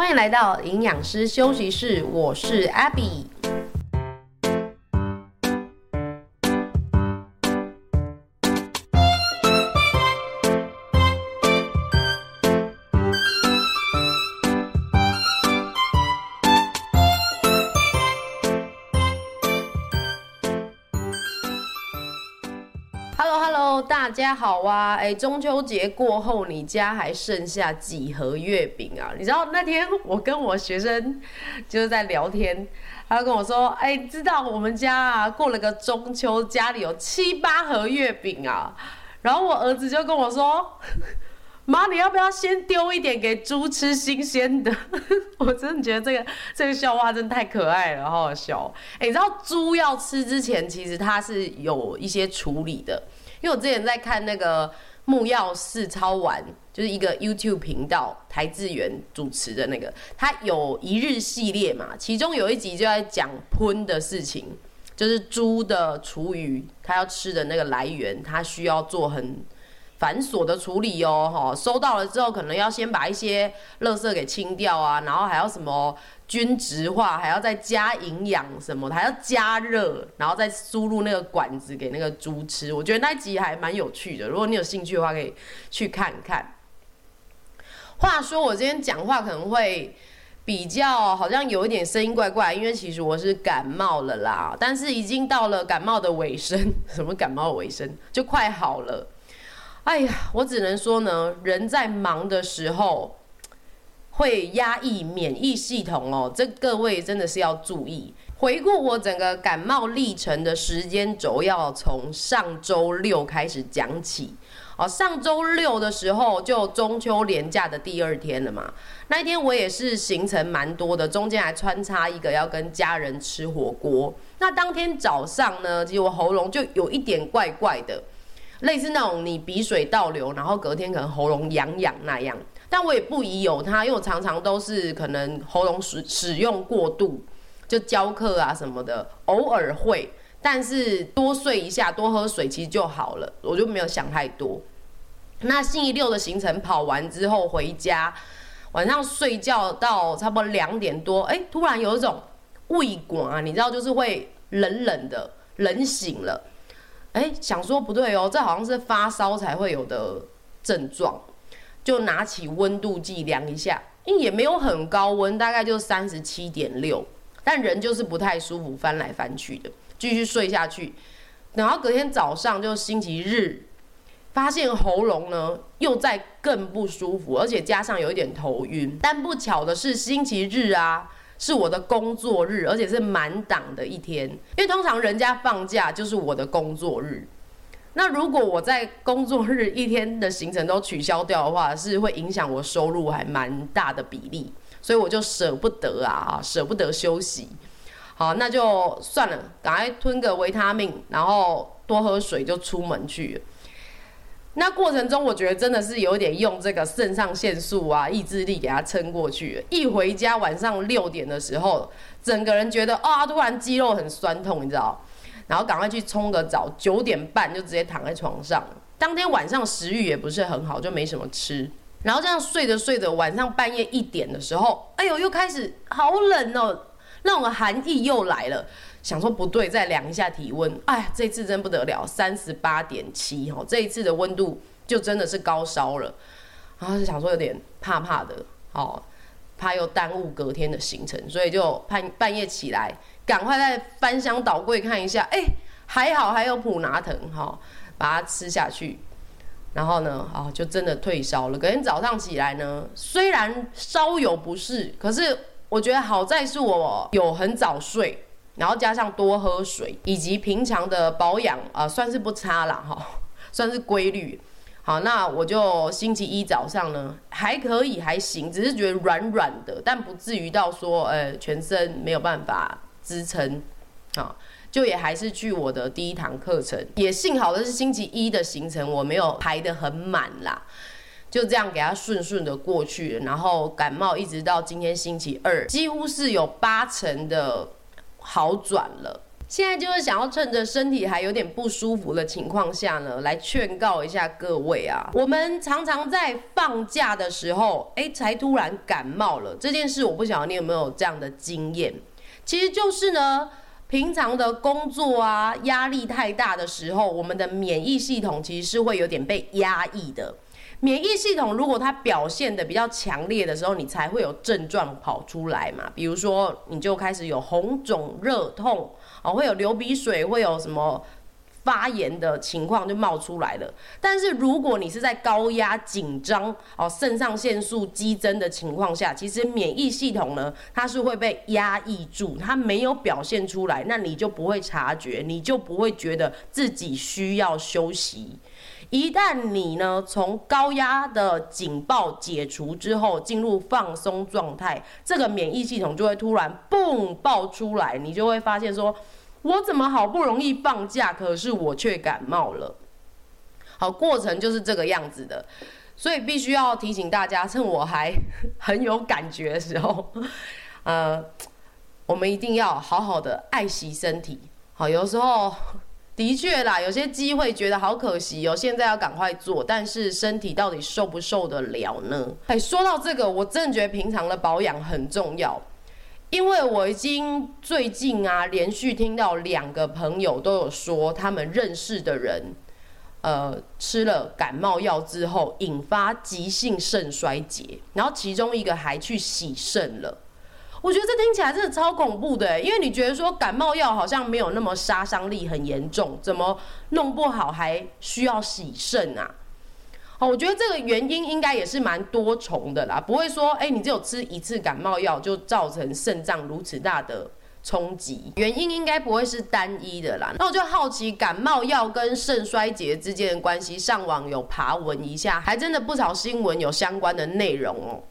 欢迎来到营养师休息室，我是 Abby。家好啊！哎，中秋节过后，你家还剩下几盒月饼啊？你知道那天我跟我学生就是在聊天，他跟我说：“哎，知道我们家啊过了个中秋，家里有七八盒月饼啊。”然后我儿子就跟我说：“妈，你要不要先丢一点给猪吃新鲜的？” 我真的觉得这个这个笑话真的太可爱了，好好笑。哎，你知道猪要吃之前，其实它是有一些处理的。因为我之前在看那个木曜四超玩，就是一个 YouTube 频道，台志远主持的那个，他有一日系列嘛，其中有一集就在讲喷的事情，就是猪的厨余，它要吃的那个来源，它需要做很繁琐的处理哦，哈，收到了之后，可能要先把一些垃圾给清掉啊，然后还要什么。均质化，还要再加营养什么，还要加热，然后再输入那个管子给那个猪吃。我觉得那集还蛮有趣的，如果你有兴趣的话，可以去看看。话说我今天讲话可能会比较好像有一点声音怪怪，因为其实我是感冒了啦，但是已经到了感冒的尾声，什么感冒尾声就快好了。哎呀，我只能说呢，人在忙的时候。会压抑免疫系统哦，这各位真的是要注意。回顾我整个感冒历程的时间轴，要从上周六开始讲起哦。上周六的时候就中秋连假的第二天了嘛，那一天我也是行程蛮多的，中间还穿插一个要跟家人吃火锅。那当天早上呢，其实我喉咙就有一点怪怪的，类似那种你鼻水倒流，然后隔天可能喉咙痒痒那样。但我也不疑有它，因为我常常都是可能喉咙使使用过度，就教课啊什么的，偶尔会，但是多睡一下，多喝水其实就好了，我就没有想太多。那星期六的行程跑完之后回家，晚上睡觉到差不多两点多，哎、突然有一种胃管啊，你知道，就是会冷冷的，冷醒了，哎、想说不对哦，这好像是发烧才会有的症状。就拿起温度计量一下，因为也没有很高温，大概就三十七点六，但人就是不太舒服，翻来翻去的，继续睡下去。然后隔天早上就星期日，发现喉咙呢又在更不舒服，而且加上有一点头晕。但不巧的是，星期日啊是我的工作日，而且是满档的一天，因为通常人家放假就是我的工作日。那如果我在工作日一天的行程都取消掉的话，是会影响我收入还蛮大的比例，所以我就舍不得啊，舍不得休息。好，那就算了，赶快吞个维他命，然后多喝水就出门去。那过程中，我觉得真的是有点用这个肾上腺素啊，意志力给它撑过去。一回家晚上六点的时候，整个人觉得啊，突然肌肉很酸痛，你知道？然后赶快去冲个澡，九点半就直接躺在床上。当天晚上食欲也不是很好，就没什么吃。然后这样睡着睡着，晚上半夜一点的时候，哎呦，又开始好冷哦，那种寒意又来了。想说不对，再量一下体温。哎，这次真不得了，三十八点七哦，这一次的温度就真的是高烧了。然后就想说有点怕怕的，哦，怕又耽误隔天的行程，所以就半半夜起来。赶快再翻箱倒柜看一下，哎、欸，还好还有普拿藤哈，把它吃下去，然后呢，哦，就真的退烧了。隔天早上起来呢，虽然稍有不适，可是我觉得好在是我有很早睡，然后加上多喝水，以及平常的保养啊、算是不差啦哈，算是规律。好，那我就星期一早上呢，还可以还行，只是觉得软软的，但不至于到说呃全身没有办法。支撑，啊，就也还是去我的第一堂课程，也幸好的是星期一的行程我没有排得很满啦，就这样给他顺顺的过去了，然后感冒一直到今天星期二，几乎是有八成的好转了。现在就是想要趁着身体还有点不舒服的情况下呢，来劝告一下各位啊。我们常常在放假的时候，哎，才突然感冒了。这件事我不晓得你有没有这样的经验。其实就是呢，平常的工作啊，压力太大的时候，我们的免疫系统其实是会有点被压抑的。免疫系统如果它表现的比较强烈的时候，你才会有症状跑出来嘛。比如说，你就开始有红肿、热痛。哦，会有流鼻水，会有什么发炎的情况就冒出来了。但是如果你是在高压、紧张、哦肾上腺素激增的情况下，其实免疫系统呢，它是会被压抑住，它没有表现出来，那你就不会察觉，你就不会觉得自己需要休息。一旦你呢从高压的警报解除之后，进入放松状态，这个免疫系统就会突然蹦爆出来，你就会发现说，我怎么好不容易放假，可是我却感冒了。好，过程就是这个样子的，所以必须要提醒大家，趁我还很有感觉的时候，呃，我们一定要好好的爱惜身体。好，有时候。的确啦，有些机会觉得好可惜哦，现在要赶快做，但是身体到底受不受得了呢？哎，说到这个，我真的觉得平常的保养很重要，因为我已经最近啊，连续听到两个朋友都有说，他们认识的人，呃，吃了感冒药之后引发急性肾衰竭，然后其中一个还去洗肾了。我觉得这听起来真的超恐怖的，因为你觉得说感冒药好像没有那么杀伤力很严重，怎么弄不好还需要洗肾啊？哦，我觉得这个原因应该也是蛮多重的啦，不会说哎，你只有吃一次感冒药就造成肾脏如此大的冲击，原因应该不会是单一的啦。那我就好奇感冒药跟肾衰竭之间的关系，上网有爬文一下，还真的不少新闻有相关的内容哦。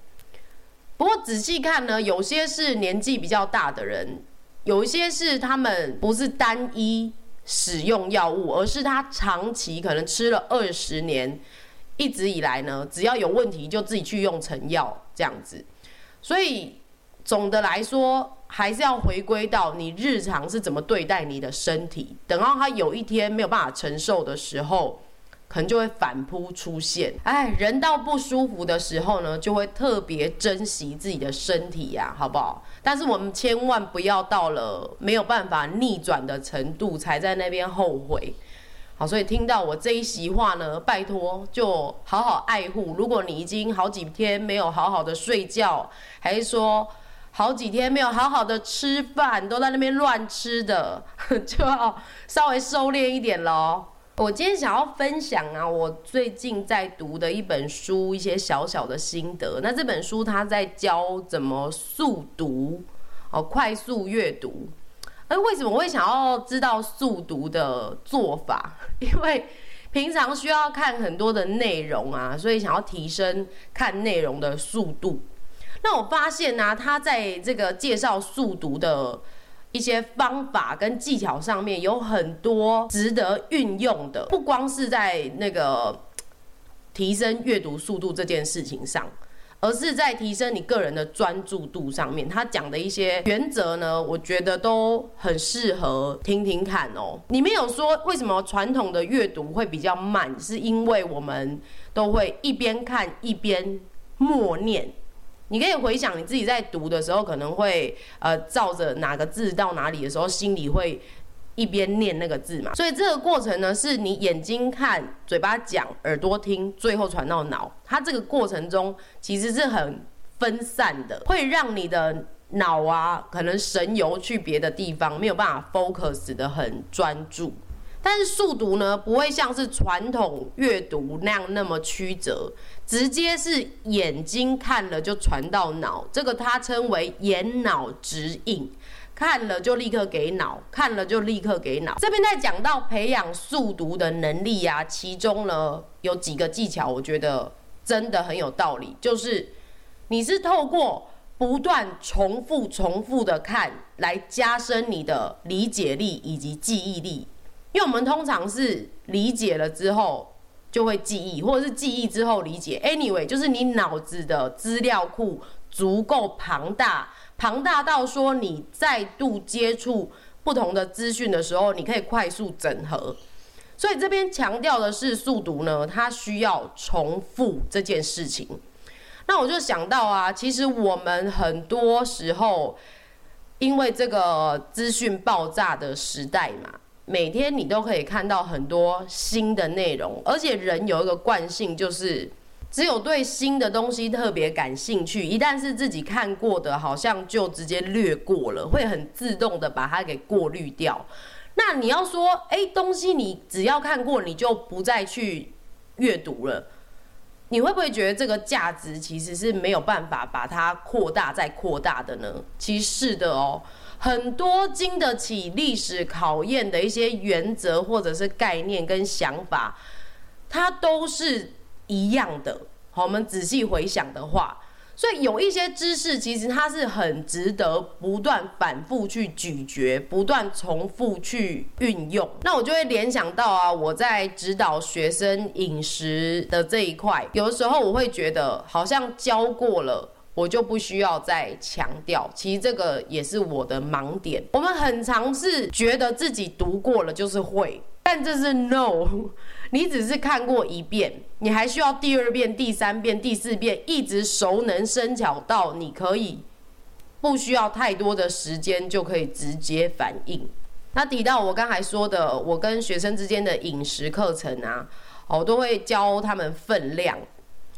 不过仔细看呢，有些是年纪比较大的人，有一些是他们不是单一使用药物，而是他长期可能吃了二十年，一直以来呢，只要有问题就自己去用成药这样子。所以总的来说，还是要回归到你日常是怎么对待你的身体，等到他有一天没有办法承受的时候。可能就会反扑出现，哎，人到不舒服的时候呢，就会特别珍惜自己的身体呀，好不好？但是我们千万不要到了没有办法逆转的程度，才在那边后悔。好，所以听到我这一席话呢，拜托就好好爱护。如果你已经好几天没有好好的睡觉，还是说好几天没有好好的吃饭，都在那边乱吃的，就要稍微收敛一点喽。我今天想要分享啊，我最近在读的一本书，一些小小的心得。那这本书它在教怎么速读，哦，快速阅读。而为什么我会想要知道速读的做法？因为平常需要看很多的内容啊，所以想要提升看内容的速度。那我发现呢，他在这个介绍速读的。一些方法跟技巧上面有很多值得运用的，不光是在那个提升阅读速度这件事情上，而是在提升你个人的专注度上面。他讲的一些原则呢，我觉得都很适合听听看哦。里面有说为什么传统的阅读会比较慢，是因为我们都会一边看一边默念。你可以回想你自己在读的时候，可能会呃照着哪个字到哪里的时候，心里会一边念那个字嘛。所以这个过程呢，是你眼睛看、嘴巴讲、耳朵听，最后传到脑。它这个过程中其实是很分散的，会让你的脑啊可能神游去别的地方，没有办法 focus 得很专注。但是速读呢，不会像是传统阅读那样那么曲折，直接是眼睛看了就传到脑，这个它称为眼脑直引，看了就立刻给脑，看了就立刻给脑。这边在讲到培养速读的能力啊，其中呢有几个技巧，我觉得真的很有道理，就是你是透过不断重复、重复的看，来加深你的理解力以及记忆力。因为我们通常是理解了之后就会记忆，或者是记忆之后理解。Anyway，就是你脑子的资料库足够庞大，庞大到说你再度接触不同的资讯的时候，你可以快速整合。所以这边强调的是速读呢，它需要重复这件事情。那我就想到啊，其实我们很多时候，因为这个资讯爆炸的时代嘛，每天你都可以看到很多新的内容，而且人有一个惯性，就是只有对新的东西特别感兴趣，一旦是自己看过的，好像就直接略过了，会很自动的把它给过滤掉。那你要说，哎，东西你只要看过，你就不再去阅读了，你会不会觉得这个价值其实是没有办法把它扩大再扩大的呢？其实是的哦，很多经得起历史考验的一些原则或者是概念跟想法，它都是一样的。好，我们仔细回想的话。所以有一些知识，其实它是很值得不断反复去咀嚼，不断重复去运用。那我就会联想到啊，我在指导学生饮食的这一块，有的时候我会觉得好像教过了，我就不需要再强调。其实这个也是我的盲点。我们很常是觉得自己读过了就是会，但这是 no。你只是看过一遍，你还需要第二遍、第三遍、第四遍，一直熟能生巧到你可以不需要太多的时间就可以直接反应。那提到我刚才说的，我跟学生之间的饮食课程啊，我都会教他们分量。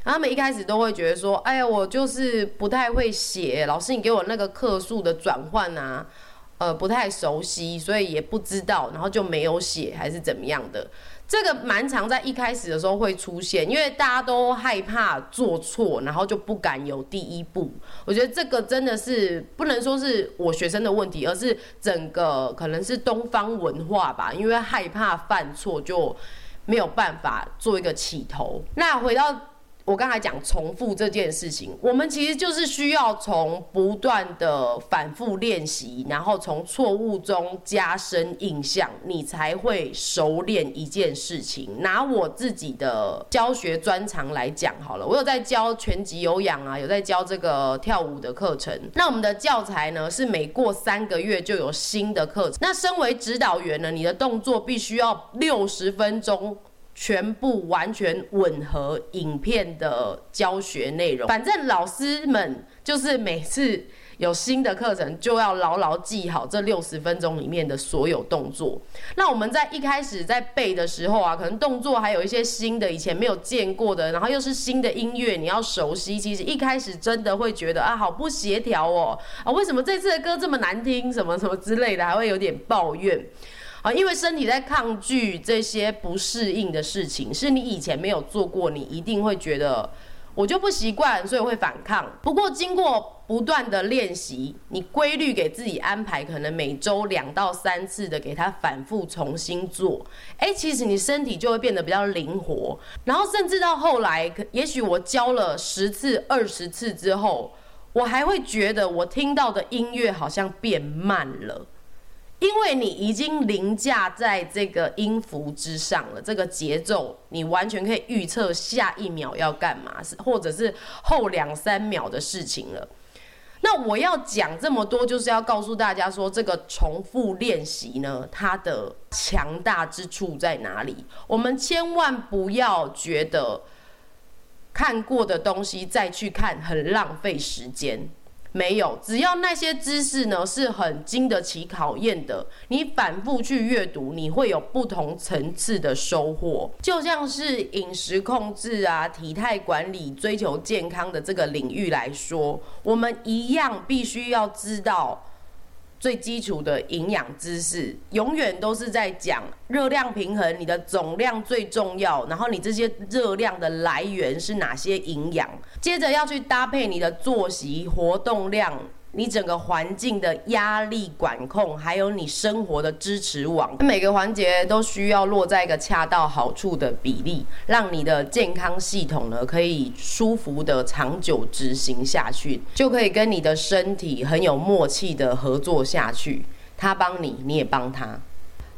他们一开始都会觉得说：“哎呀，我就是不太会写，老师你给我那个克数的转换啊，呃，不太熟悉，所以也不知道，然后就没有写，还是怎么样的。”这个蛮常在一开始的时候会出现，因为大家都害怕做错，然后就不敢有第一步。我觉得这个真的是不能说是我学生的问题，而是整个可能是东方文化吧，因为害怕犯错就没有办法做一个起头。那回到。我刚才讲重复这件事情，我们其实就是需要从不断的反复练习，然后从错误中加深印象，你才会熟练一件事情。拿我自己的教学专长来讲好了，我有在教拳击有氧啊，有在教这个跳舞的课程。那我们的教材呢，是每过三个月就有新的课程。那身为指导员呢，你的动作必须要六十分钟。全部完全吻合影片的教学内容，反正老师们就是每次有新的课程，就要牢牢记好这六十分钟里面的所有动作。那我们在一开始在背的时候啊，可能动作还有一些新的，以前没有见过的，然后又是新的音乐，你要熟悉。其实一开始真的会觉得啊，好不协调哦，啊，为什么这次的歌这么难听，什么什么之类的，还会有点抱怨。啊，因为身体在抗拒这些不适应的事情，是你以前没有做过，你一定会觉得我就不习惯，所以会反抗。不过经过不断的练习，你规律给自己安排，可能每周两到三次的给他反复重新做，哎，其实你身体就会变得比较灵活。然后甚至到后来，也许我教了十次、二十次之后，我还会觉得我听到的音乐好像变慢了。因为你已经凌驾在这个音符之上了，这个节奏你完全可以预测下一秒要干嘛，是或者是后两三秒的事情了。那我要讲这么多，就是要告诉大家说，这个重复练习呢，它的强大之处在哪里？我们千万不要觉得看过的东西再去看很浪费时间。没有，只要那些知识呢是很经得起考验的，你反复去阅读，你会有不同层次的收获。就像是饮食控制啊、体态管理、追求健康的这个领域来说，我们一样必须要知道。最基础的营养知识，永远都是在讲热量平衡，你的总量最重要。然后你这些热量的来源是哪些营养？接着要去搭配你的作息、活动量。你整个环境的压力管控，还有你生活的支持网，每个环节都需要落在一个恰到好处的比例，让你的健康系统呢可以舒服的长久执行下去，就可以跟你的身体很有默契的合作下去。他帮你，你也帮他，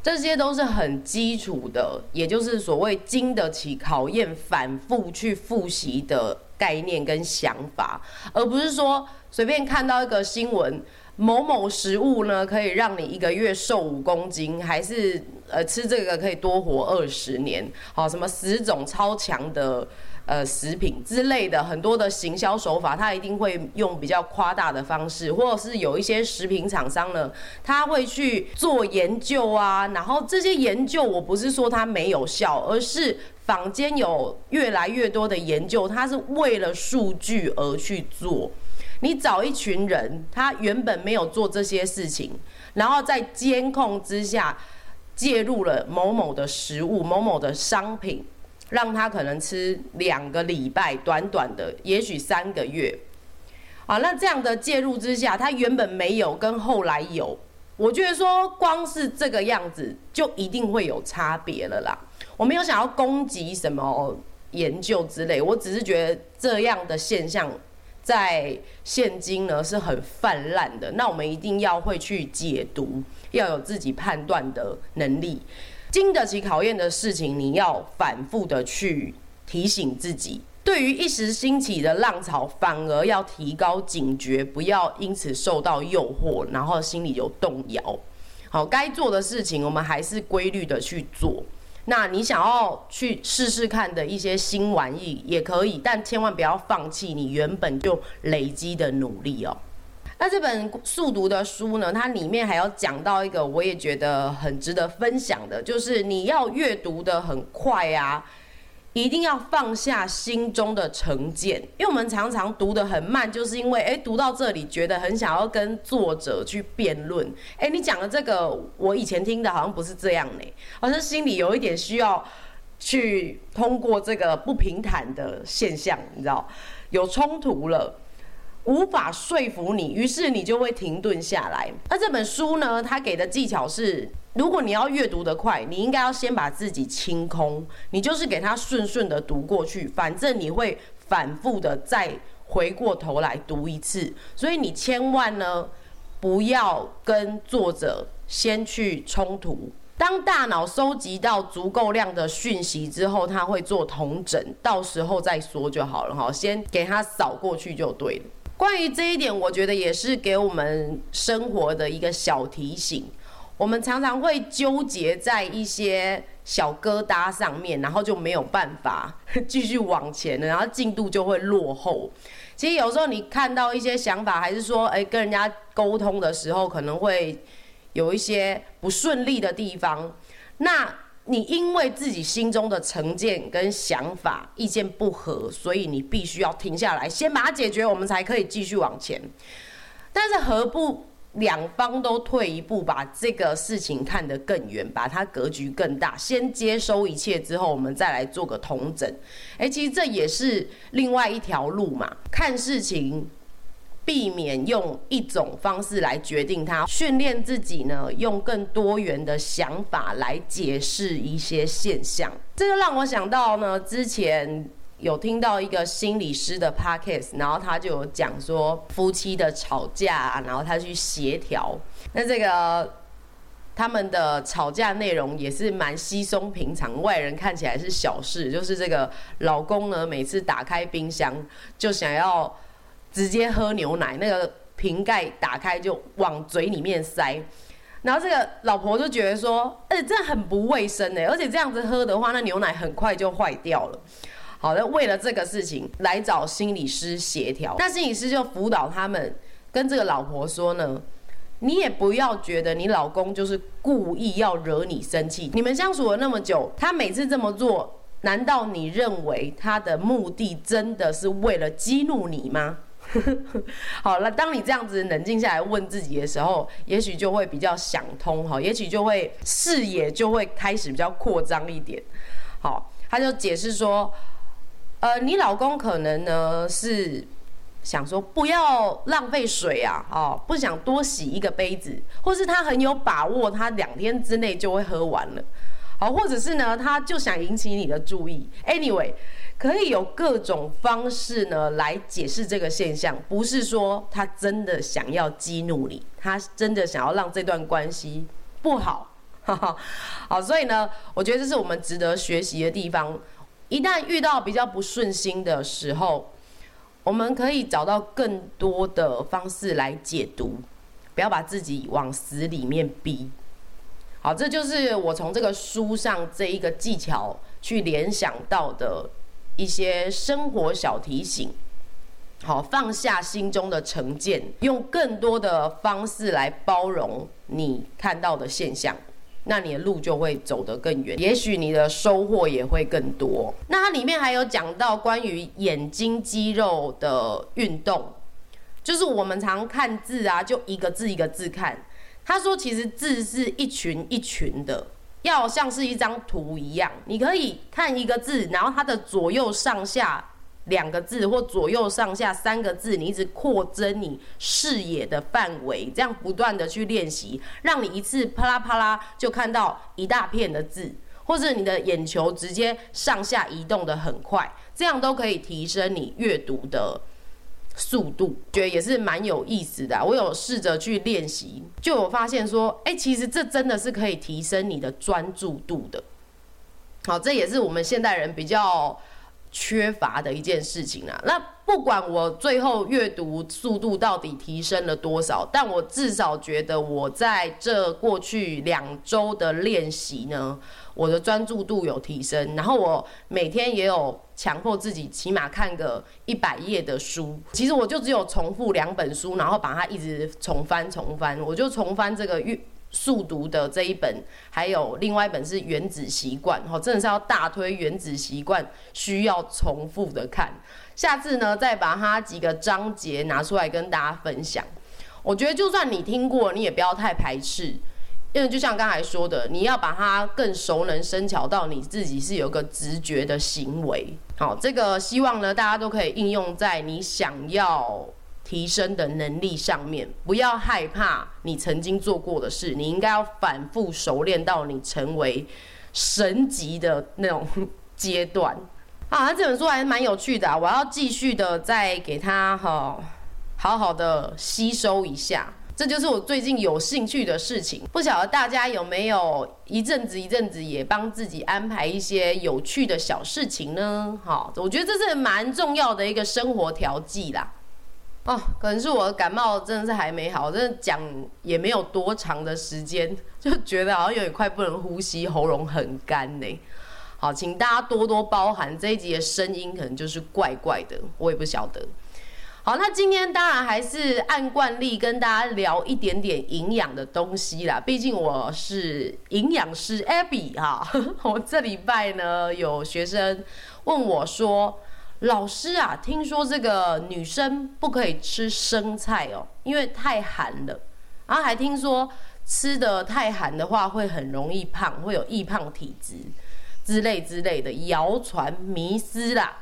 这些都是很基础的，也就是所谓经得起考验、反复去复习的概念跟想法，而不是说随便看到一个新闻，某某食物呢可以让你一个月瘦五公斤，还是呃吃这个可以多活二十年，好，什么十种超强的。呃，食品之类的很多的行销手法，他一定会用比较夸大的方式，或者是有一些食品厂商呢，他会去做研究啊。然后这些研究，我不是说它没有效，而是坊间有越来越多的研究，它是为了数据而去做。你找一群人，他原本没有做这些事情，然后在监控之下介入了某某的食物、某某的商品。让他可能吃两个礼拜，短短的，也许三个月，啊，那这样的介入之下，他原本没有跟后来有，我觉得说光是这个样子就一定会有差别了啦。我没有想要攻击什么研究之类，我只是觉得这样的现象在现今呢是很泛滥的，那我们一定要会去解读，要有自己判断的能力。经得起考验的事情，你要反复的去提醒自己。对于一时兴起的浪潮，反而要提高警觉，不要因此受到诱惑，然后心里有动摇。好，该做的事情，我们还是规律的去做。那你想要去试试看的一些新玩意也可以，但千万不要放弃你原本就累积的努力哦。那这本速读的书呢，它里面还要讲到一个，我也觉得很值得分享的，就是你要阅读得很快啊，一定要放下心中的成见，因为我们常常读得很慢，就是因为哎，读到这里觉得很想要跟作者去辩论，哎，你讲的这个我以前听的好像不是这样呢，好像心里有一点需要去通过这个不平坦的现象，你知道，有冲突了。无法说服你，于是你就会停顿下来。那这本书呢？它给的技巧是：如果你要阅读得快，你应该要先把自己清空，你就是给它顺顺的读过去，反正你会反复的再回过头来读一次。所以你千万呢，不要跟作者先去冲突。当大脑收集到足够量的讯息之后，它会做统整，到时候再说就好了哈。先给它扫过去就对了。关于这一点，我觉得也是给我们生活的一个小提醒。我们常常会纠结在一些小疙瘩上面，然后就没有办法 继续往前了，然后进度就会落后。其实有时候你看到一些想法，还是说，哎，跟人家沟通的时候，可能会有一些不顺利的地方。那你因为自己心中的成见跟想法意见不合，所以你必须要停下来，先把它解决，我们才可以继续往前。但是何不两方都退一步，把这个事情看得更远，把它格局更大，先接收一切之后，我们再来做个同整。诶，其实这也是另外一条路嘛，看事情。避免用一种方式来决定它，训练自己呢，用更多元的想法来解释一些现象。这就让我想到呢，之前有听到一个心理师的 podcast，然后他就有讲说夫妻的吵架，然后他去协调。那这个他们的吵架内容也是蛮稀松平常，外人看起来是小事，就是这个老公呢，每次打开冰箱就想要。直接喝牛奶，那个瓶盖打开就往嘴里面塞，然后这个老婆就觉得说，哎，这很不卫生哎，而且这样子喝的话，那牛奶很快就坏掉了。好的，为了这个事情来找心理师协调，那心理师就辅导他们，跟这个老婆说呢，你也不要觉得你老公就是故意要惹你生气，你们相处了那么久，他每次这么做，难道你认为他的目的真的是为了激怒你吗？好了，当你这样子冷静下来问自己的时候，也许就会比较想通哈，也许就会视野就会开始比较扩张一点。好，他就解释说，呃，你老公可能呢是想说不要浪费水啊，哦，不想多洗一个杯子，或是他很有把握，他两天之内就会喝完了。好，或者是呢，他就想引起你的注意。Anyway。可以有各种方式呢来解释这个现象，不是说他真的想要激怒你，他真的想要让这段关系不好。好，所以呢，我觉得这是我们值得学习的地方。一旦遇到比较不顺心的时候，我们可以找到更多的方式来解读，不要把自己往死里面逼。好，这就是我从这个书上这一个技巧去联想到的一些生活小提醒。好，放下心中的成见，用更多的方式来包容你看到的现象，那你的路就会走得更远，也许你的收获也会更多。那它里面还有讲到关于眼睛肌肉的运动，就是我们常看字啊，就一个字一个字看。他说：“其实字是一群一群的，要像是一张图一样，你可以看一个字，然后它的左右上下两个字，或左右上下三个字，你一直扩增你视野的范围，这样不断的去练习，让你一次啪啦啪啦就看到一大片的字，或者你的眼球直接上下移动的很快，这样都可以提升你阅读的。”速度觉得也是蛮有意思的，我有试着去练习，就有发现说，哎，其实这真的是可以提升你的专注度的。好，这也是我们现代人比较缺乏的一件事情啊。那不管我最后阅读速度到底提升了多少，但我至少觉得我在这过去两周的练习呢，我的专注度有提升，然后我每天也有强迫自己起码看个一百页的书。其实我就只有重复两本书，然后把它一直重翻重翻。我就重翻这个阅速读的这一本，还有另外一本是《原子习惯》。哦，真的是要大推《原子习惯》，需要重复的看。下次呢，再把它几个章节拿出来跟大家分享。我觉得就算你听过，你也不要太排斥。因为就像刚才说的，你要把它更熟能生巧到你自己是有个直觉的行为。好，这个希望呢，大家都可以应用在你想要提升的能力上面。不要害怕你曾经做过的事，你应该要反复熟练到你成为神级的那种阶段。啊，这本书还是蛮有趣的啊，我要继续的再给他哈，好好的吸收一下。这就是我最近有兴趣的事情，不晓得大家有没有一阵子一阵子也帮自己安排一些有趣的小事情呢？好，我觉得这是蛮重要的一个生活调剂啦。哦，可能是我的感冒真的是还没好，真的讲也没有多长的时间，就觉得好像有点快不能呼吸，喉咙很干呢。好，请大家多多包涵，这一集的声音可能就是怪怪的，我也不晓得。好，那今天当然还是按惯例跟大家聊一点点营养的东西啦。毕竟我是营养师 Abby 哈。我这礼拜呢，有学生问我说：“老师啊，听说这个女生不可以吃生菜哦，因为太寒了。然后还听说吃的太寒的话会很容易胖，会有易胖体质之类之类的谣传迷思啦。”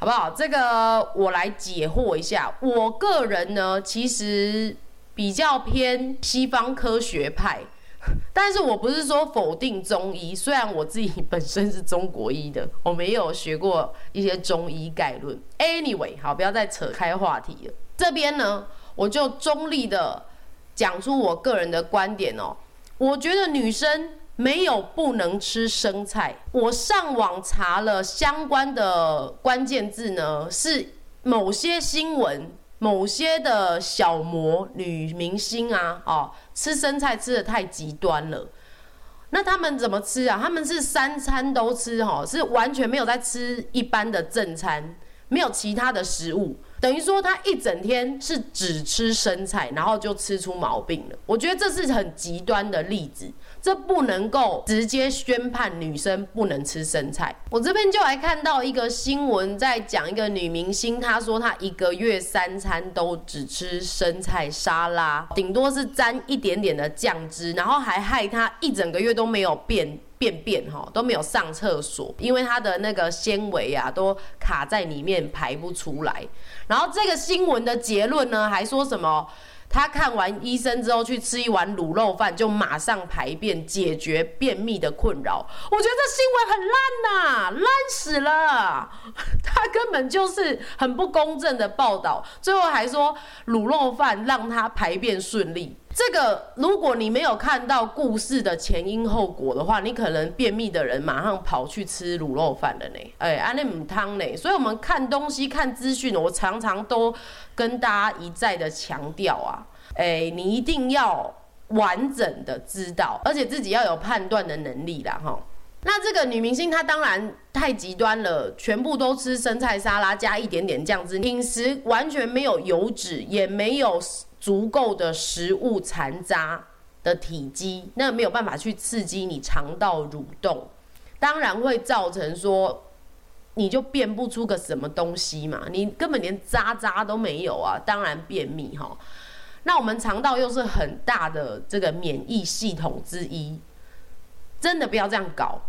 好不好？这个我来解惑一下。我个人呢，其实比较偏西方科学派，但是我不是说否定中医。虽然我自己本身是中国医的，我没有学过一些中医概论。Anyway，好，不要再扯开话题了。这边呢，我就中立的讲出我个人的观点哦。我觉得女生。没有不能吃生菜。我上网查了相关的关键字呢，是某些新闻、某些的小模女明星啊，哦，吃生菜吃的太极端了。那他们怎么吃啊？他们是三餐都吃，哦，是完全没有在吃一般的正餐，没有其他的食物。等于说他一整天是只吃生菜，然后就吃出毛病了。我觉得这是很极端的例子。这不能够直接宣判女生不能吃生菜。我这边就来看到一个新闻，在讲一个女明星，她说她一个月三餐都只吃生菜沙拉，顶多是沾一点点的酱汁，然后还害她一整个月都没有便便便哈，都没有上厕所，因为她的那个纤维啊都卡在里面排不出来。然后这个新闻的结论呢，还说什么？他看完医生之后去吃一碗卤肉饭，就马上排便，解决便秘的困扰。我觉得这新闻很烂呐，烂死了！他根本就是很不公正的报道。最后还说卤肉饭让他排便顺利，这个如果你没有看到故事的前因后果的话，你可能便秘的人马上跑去吃卤肉饭了呢。哎，安内姆汤呢？所以我们看东西、看资讯，我常常都跟大家一再的强调啊，哎，你一定要完整的知道，而且自己要有判断的能力啦，哈。那这个女明星她当然太极端了，全部都吃生菜沙拉加一点点酱汁，饮食完全没有油脂，也没有。足够的食物残渣的体积，那没有办法去刺激你肠道蠕动，当然会造成说，你就变不出个什么东西嘛，你根本连渣渣都没有啊，当然便秘哈。那我们肠道又是很大的这个免疫系统之一，真的不要这样搞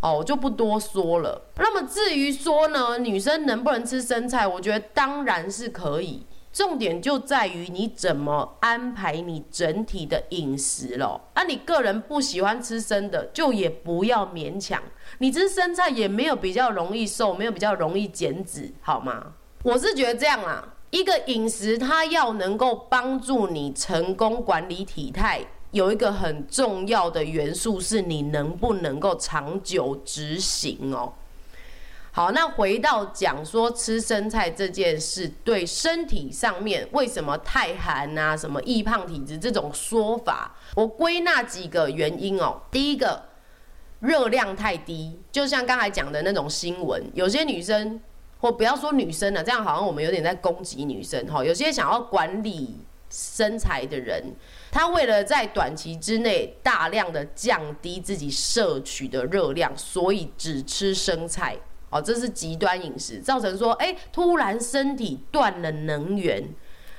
哦，我就不多说了。那么至于说呢，女生能不能吃生菜，我觉得当然是可以。重点就在于你怎么安排你整体的饮食了。啊，你个人不喜欢吃生的，就也不要勉强。你吃生菜也没有比较容易瘦，没有比较容易减脂，好吗？我是觉得这样啊，一个饮食它要能够帮助你成功管理体态，有一个很重要的元素是你能不能够长久执行哦。好，那回到讲说吃生菜这件事，对身体上面为什么太寒啊，什么易胖体质这种说法，我归纳几个原因哦。第一个，热量太低，就像刚才讲的那种新闻，有些女生或不要说女生了，这样好像我们有点在攻击女生哈。有些想要管理身材的人，他为了在短期之内大量的降低自己摄取的热量，所以只吃生菜。哦，这是极端饮食，造成说，哎，突然身体断了能源。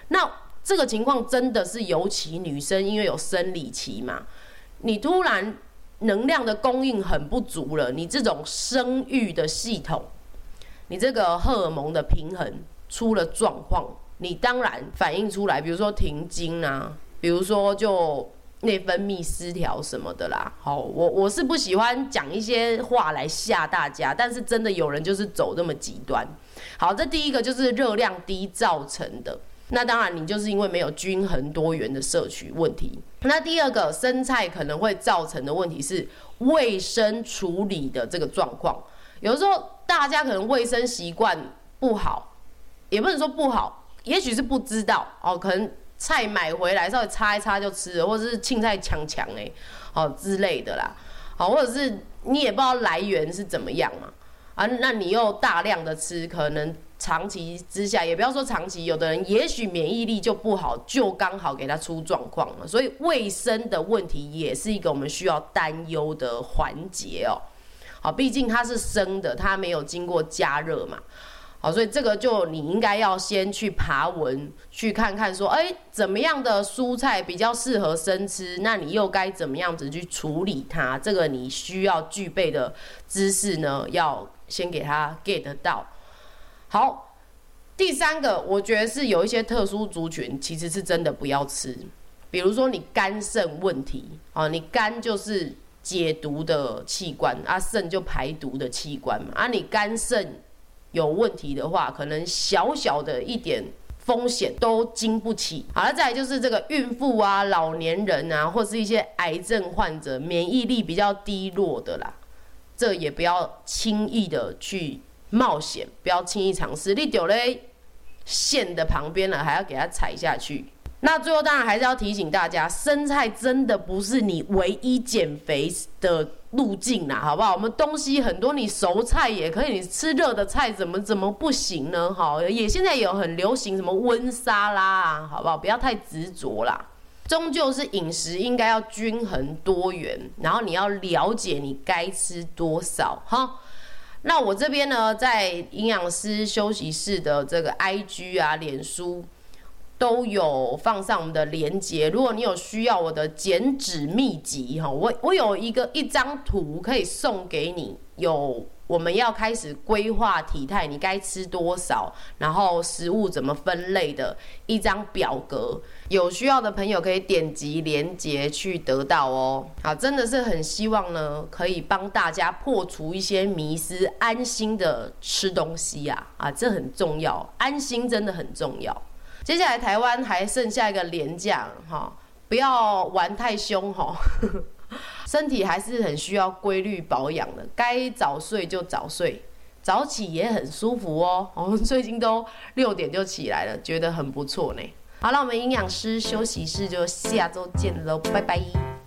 那这个情况真的是尤其女生，因为有生理期嘛，你突然能量的供应很不足了，你这种生育的系统，你这个荷尔蒙的平衡出了状况，你当然反映出来，比如说停经啊，比如说就。内分泌失调什么的啦，好，我我是不喜欢讲一些话来吓大家，但是真的有人就是走这么极端。好，这第一个就是热量低造成的，那当然你就是因为没有均衡多元的摄取问题。那第二个生菜可能会造成的问题是卫生处理的这个状况，有的时候大家可能卫生习惯不好，也不能说不好，也许是不知道哦，可能。菜买回来稍微擦一擦就吃了，或者是青菜强强哎，好之类的啦，好，或者是你也不知道来源是怎么样嘛，啊，那你又大量的吃，可能长期之下，也不要说长期，有的人也许免疫力就不好，就刚好给他出状况了，所以卫生的问题也是一个我们需要担忧的环节哦，好，毕竟它是生的，它没有经过加热嘛。好，所以这个就你应该要先去爬文，去看看说，哎，怎么样的蔬菜比较适合生吃？那你又该怎么样子去处理它？这个你需要具备的知识呢，要先给它 get 到。好，第三个，我觉得是有一些特殊族群，其实是真的不要吃，比如说你肝肾问题，哦，你肝就是解毒的器官，啊，肾就排毒的器官嘛，啊，你肝肾。有问题的话，可能小小的一点风险都经不起。好了，再来就是这个孕妇啊、老年人啊，或是一些癌症患者，免疫力比较低落的啦，这也不要轻易的去冒险，不要轻易尝试。你丢嘞线的旁边了，还要给它踩下去。那最后当然还是要提醒大家，生菜真的不是你唯一减肥的路径啦，好不好？我们东西很多，你熟菜也可以，你吃热的菜怎么怎么不行呢？好，也现在有很流行什么温沙拉啊，好不好？不要太执着啦，终究是饮食应该要均衡多元，然后你要了解你该吃多少哈。那我这边呢，在营养师休息室的这个 IG 啊，脸书。都有放上我们的链接，如果你有需要我的减脂秘籍哈，我我有一个一张图可以送给你，有我们要开始规划体态，你该吃多少，然后食物怎么分类的一张表格，有需要的朋友可以点击链接去得到哦。好，真的是很希望呢，可以帮大家破除一些迷思，安心的吃东西呀，啊，这很重要，安心真的很重要。接下来台湾还剩下一个廉价哈，不要玩太凶哈，身体还是很需要规律保养的，该早睡就早睡，早起也很舒服哦。我们 最近都六点就起来了，觉得很不错呢。好了，我们营养师休息室就下周见喽，拜拜。